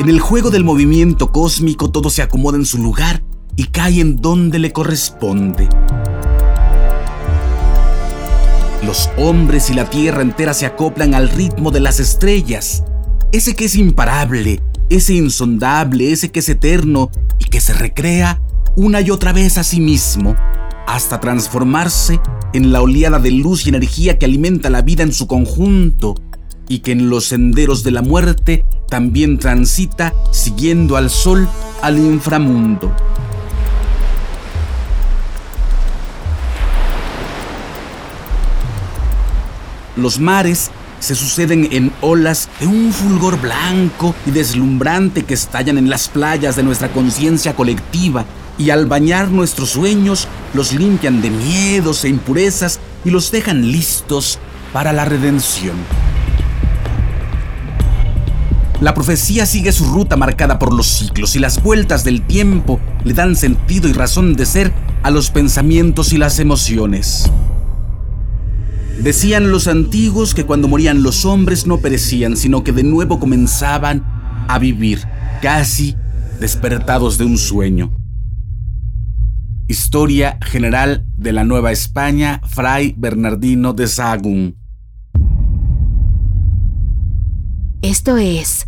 En el juego del movimiento cósmico todo se acomoda en su lugar y cae en donde le corresponde. Los hombres y la tierra entera se acoplan al ritmo de las estrellas, ese que es imparable, ese insondable, ese que es eterno y que se recrea una y otra vez a sí mismo, hasta transformarse en la oleada de luz y energía que alimenta la vida en su conjunto y que en los senderos de la muerte también transita siguiendo al sol al inframundo. Los mares se suceden en olas de un fulgor blanco y deslumbrante que estallan en las playas de nuestra conciencia colectiva y al bañar nuestros sueños los limpian de miedos e impurezas y los dejan listos para la redención. La profecía sigue su ruta marcada por los ciclos y las vueltas del tiempo le dan sentido y razón de ser a los pensamientos y las emociones. Decían los antiguos que cuando morían los hombres no perecían, sino que de nuevo comenzaban a vivir, casi despertados de un sueño. Historia General de la Nueva España, Fray Bernardino de Sahagún. Esto es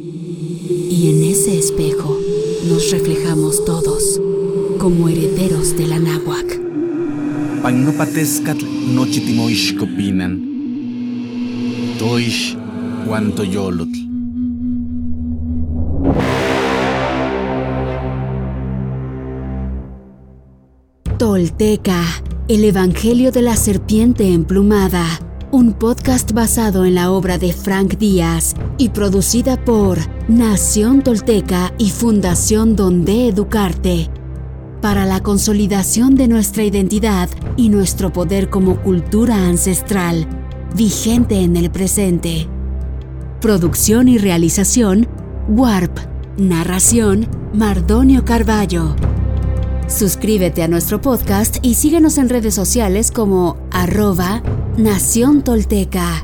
Pagnopatescatl nochitimoixcopinan. Toish cuanto yolotl. Tolteca, el Evangelio de la Serpiente Emplumada, un podcast basado en la obra de Frank Díaz y producida por Nación Tolteca y Fundación Donde Educarte para la consolidación de nuestra identidad y nuestro poder como cultura ancestral, vigente en el presente. Producción y realización, Warp. Narración, Mardonio Carballo. Suscríbete a nuestro podcast y síguenos en redes sociales como arroba Nación Tolteca.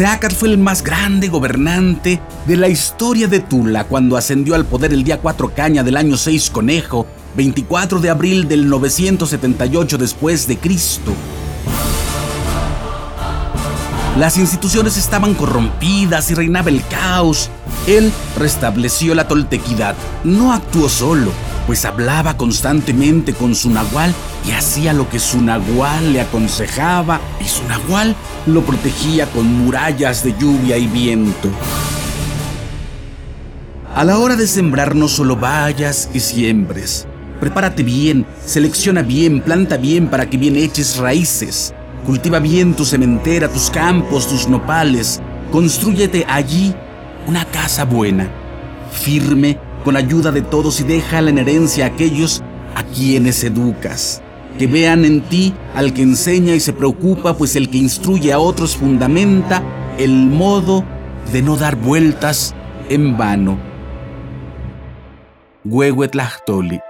Seacat fue el más grande gobernante de la historia de Tula cuando ascendió al poder el día 4 caña del año 6 conejo, 24 de abril del 978 después de Cristo. Las instituciones estaban corrompidas y reinaba el caos. Él restableció la toltequidad. No actuó solo, pues hablaba constantemente con su nahual y hacía lo que su nahual le aconsejaba y su nahual lo protegía con murallas de lluvia y viento. A la hora de sembrar no solo vayas y siembres. Prepárate bien, selecciona bien, planta bien para que bien eches raíces. Cultiva bien tu cementera, tus campos, tus nopales. Construyete allí una casa buena, firme, con ayuda de todos y déjala en herencia a aquellos a quienes educas que vean en ti al que enseña y se preocupa, pues el que instruye a otros fundamenta el modo de no dar vueltas en vano. Huehuetlachtoli.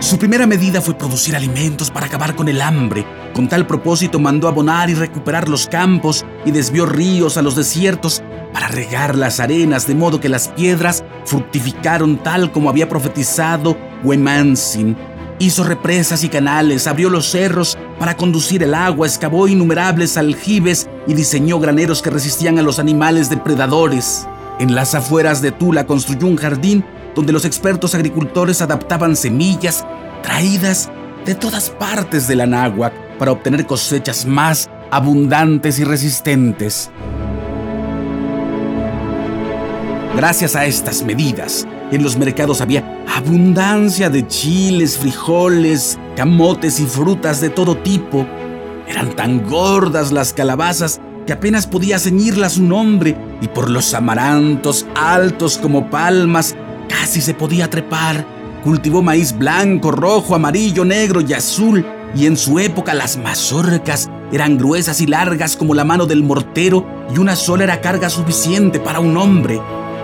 Su primera medida fue producir alimentos para acabar con el hambre. Con tal propósito mandó abonar y recuperar los campos y desvió ríos a los desiertos para regar las arenas, de modo que las piedras fructificaron tal como había profetizado Wemansin. Hizo represas y canales, abrió los cerros para conducir el agua, excavó innumerables aljibes y diseñó graneros que resistían a los animales depredadores. En las afueras de Tula construyó un jardín donde los expertos agricultores adaptaban semillas traídas de todas partes de la náhuac para obtener cosechas más abundantes y resistentes. Gracias a estas medidas, en los mercados había abundancia de chiles, frijoles, camotes y frutas de todo tipo. Eran tan gordas las calabazas que apenas podía ceñirlas su nombre, y por los amarantos altos como palmas casi se podía trepar. Cultivó maíz blanco, rojo, amarillo, negro y azul, y en su época las mazorcas eran gruesas y largas como la mano del mortero, y una sola era carga suficiente para un hombre.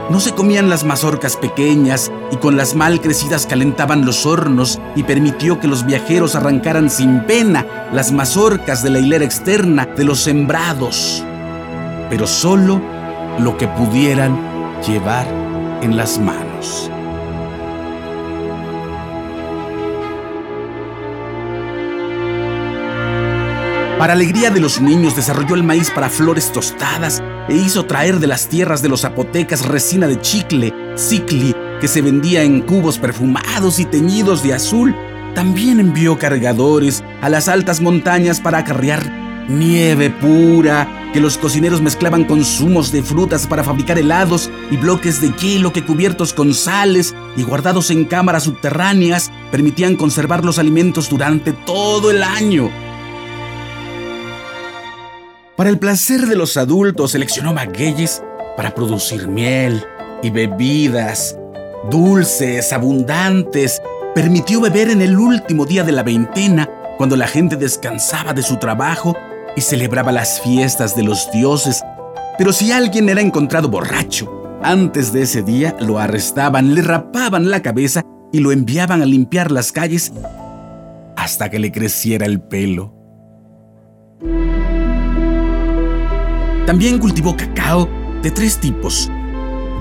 No se comían las mazorcas pequeñas y con las mal crecidas calentaban los hornos y permitió que los viajeros arrancaran sin pena las mazorcas de la hilera externa de los sembrados, pero solo lo que pudieran llevar en las manos. Para alegría de los niños, desarrolló el maíz para flores tostadas e hizo traer de las tierras de los zapotecas resina de chicle, cicli, que se vendía en cubos perfumados y teñidos de azul. También envió cargadores a las altas montañas para acarrear nieve pura, que los cocineros mezclaban con zumos de frutas para fabricar helados y bloques de hielo que cubiertos con sales y guardados en cámaras subterráneas permitían conservar los alimentos durante todo el año. Para el placer de los adultos, seleccionó magueyes para producir miel y bebidas dulces, abundantes. Permitió beber en el último día de la veintena, cuando la gente descansaba de su trabajo y celebraba las fiestas de los dioses. Pero si alguien era encontrado borracho, antes de ese día lo arrestaban, le rapaban la cabeza y lo enviaban a limpiar las calles hasta que le creciera el pelo. También cultivó cacao de tres tipos.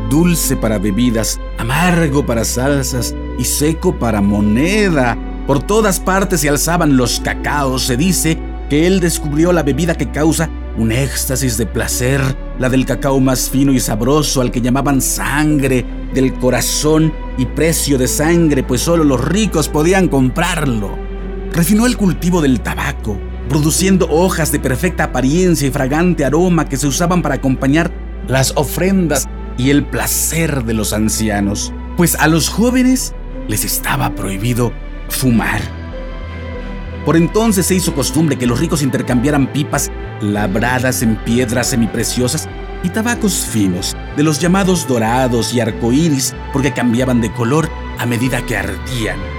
Dulce para bebidas, amargo para salsas y seco para moneda. Por todas partes se alzaban los cacaos. Se dice que él descubrió la bebida que causa un éxtasis de placer, la del cacao más fino y sabroso al que llamaban sangre del corazón y precio de sangre, pues solo los ricos podían comprarlo. Refinó el cultivo del tabaco, produciendo hojas de perfecta apariencia y fragante aroma que se usaban para acompañar las ofrendas y el placer de los ancianos, pues a los jóvenes les estaba prohibido fumar. Por entonces se hizo costumbre que los ricos intercambiaran pipas labradas en piedras semipreciosas y tabacos finos, de los llamados dorados y arcoíris, porque cambiaban de color a medida que ardían.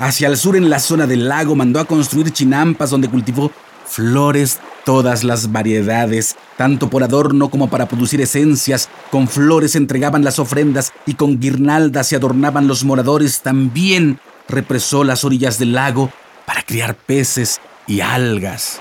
Hacia el sur, en la zona del lago, mandó a construir chinampas donde cultivó flores, todas las variedades, tanto por adorno como para producir esencias. Con flores entregaban las ofrendas y con guirnaldas se adornaban los moradores. También represó las orillas del lago para criar peces y algas.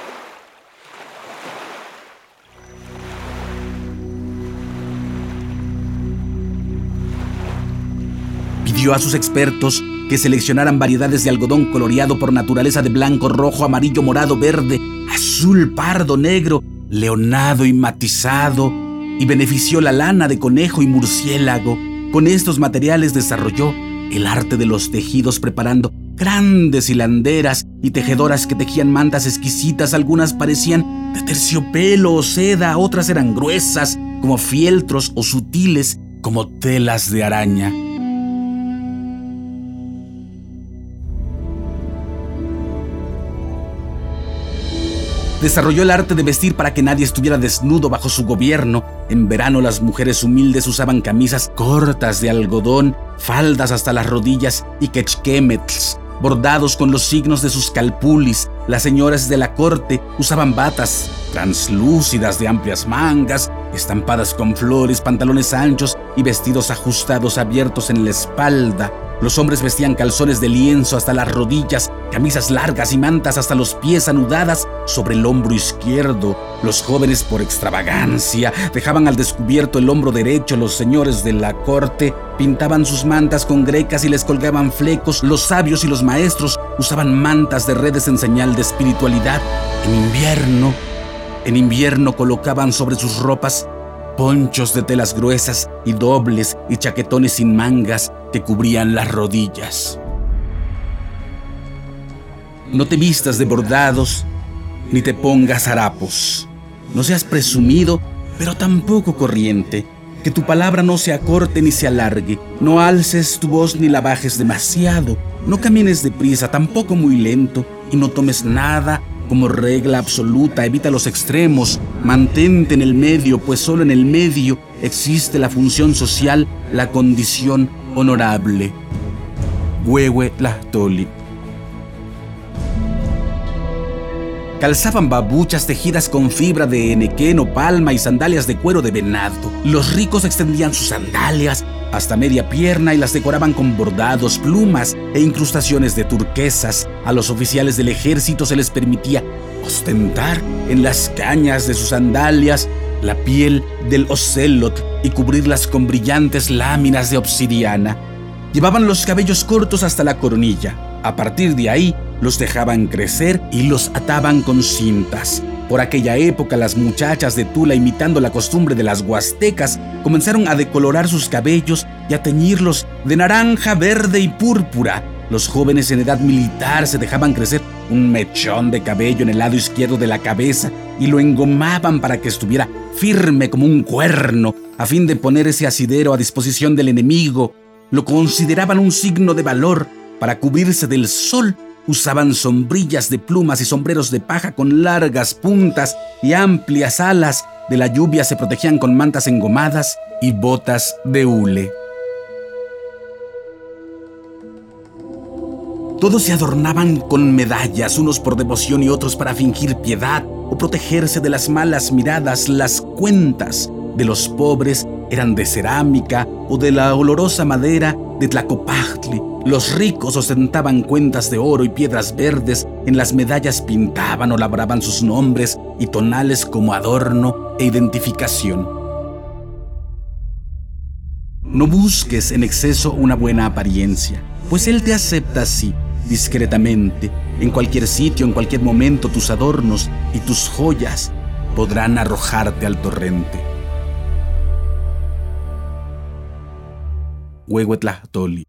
Pidió a sus expertos que seleccionaran variedades de algodón coloreado por naturaleza de blanco, rojo, amarillo, morado, verde, azul, pardo, negro, leonado y matizado, y benefició la lana de conejo y murciélago. Con estos materiales desarrolló el arte de los tejidos preparando grandes hilanderas y tejedoras que tejían mantas exquisitas, algunas parecían de terciopelo o seda, otras eran gruesas como fieltros o sutiles como telas de araña. Desarrolló el arte de vestir para que nadie estuviera desnudo bajo su gobierno. En verano las mujeres humildes usaban camisas cortas de algodón, faldas hasta las rodillas y quechquemetls, bordados con los signos de sus calpulis. Las señoras de la corte usaban batas translúcidas de amplias mangas, estampadas con flores, pantalones anchos y vestidos ajustados abiertos en la espalda. Los hombres vestían calzones de lienzo hasta las rodillas, camisas largas y mantas hasta los pies anudadas sobre el hombro izquierdo. Los jóvenes, por extravagancia, dejaban al descubierto el hombro derecho. Los señores de la corte pintaban sus mantas con grecas y les colgaban flecos. Los sabios y los maestros usaban mantas de redes en señal de espiritualidad. En invierno, en invierno colocaban sobre sus ropas ponchos de telas gruesas y dobles y chaquetones sin mangas que cubrían las rodillas. No te vistas de bordados ni te pongas harapos. No seas presumido, pero tampoco corriente. que tu palabra no se acorte ni se alargue. No alces tu voz ni la bajes demasiado. No camines deprisa, tampoco muy lento, y no tomes nada como regla absoluta. Evita los extremos. Mantente en el medio, pues solo en el medio existe la función social, la condición honorable. Huehue Tlahtoli. Calzaban babuchas tejidas con fibra de enequén o palma y sandalias de cuero de venado. Los ricos extendían sus sandalias hasta media pierna y las decoraban con bordados, plumas e incrustaciones de turquesas. A los oficiales del ejército se les permitía ostentar en las cañas de sus sandalias la piel del ocelot y cubrirlas con brillantes láminas de obsidiana. Llevaban los cabellos cortos hasta la coronilla. A partir de ahí, los dejaban crecer y los ataban con cintas. Por aquella época las muchachas de Tula, imitando la costumbre de las huastecas, comenzaron a decolorar sus cabellos y a teñirlos de naranja, verde y púrpura. Los jóvenes en edad militar se dejaban crecer un mechón de cabello en el lado izquierdo de la cabeza y lo engomaban para que estuviera firme como un cuerno, a fin de poner ese asidero a disposición del enemigo. Lo consideraban un signo de valor para cubrirse del sol Usaban sombrillas de plumas y sombreros de paja con largas puntas y amplias alas. De la lluvia se protegían con mantas engomadas y botas de hule. Todos se adornaban con medallas, unos por devoción y otros para fingir piedad o protegerse de las malas miradas. Las cuentas de los pobres eran de cerámica o de la olorosa madera de Tlacopachtli. Los ricos ostentaban cuentas de oro y piedras verdes, en las medallas pintaban o labraban sus nombres y tonales como adorno e identificación. No busques en exceso una buena apariencia, pues Él te acepta así, discretamente. En cualquier sitio, en cualquier momento, tus adornos y tus joyas podrán arrojarte al torrente. Huehuetlahtoli.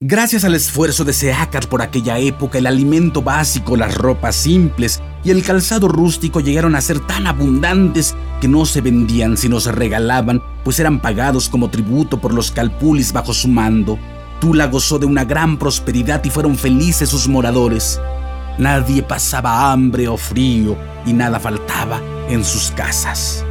Gracias al esfuerzo de Seacat por aquella época, el alimento básico, las ropas simples y el calzado rústico llegaron a ser tan abundantes que no se vendían sino se regalaban, pues eran pagados como tributo por los calpulis bajo su mando. Tula gozó de una gran prosperidad y fueron felices sus moradores. Nadie pasaba hambre o frío y nada faltaba en sus casas.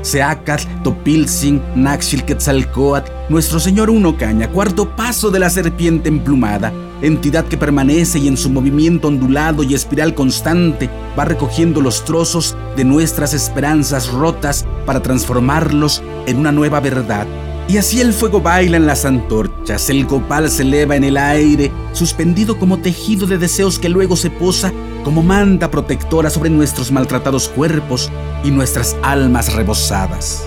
Seacat, Topilzin, Naxil Quetzalcoatl, Nuestro Señor Uno Caña, cuarto paso de la serpiente emplumada, entidad que permanece y en su movimiento ondulado y espiral constante va recogiendo los trozos de nuestras esperanzas rotas para transformarlos en una nueva verdad. Y así el fuego baila en las antorchas, el copal se eleva en el aire, suspendido como tejido de deseos que luego se posa como manta protectora sobre nuestros maltratados cuerpos y nuestras almas rebosadas.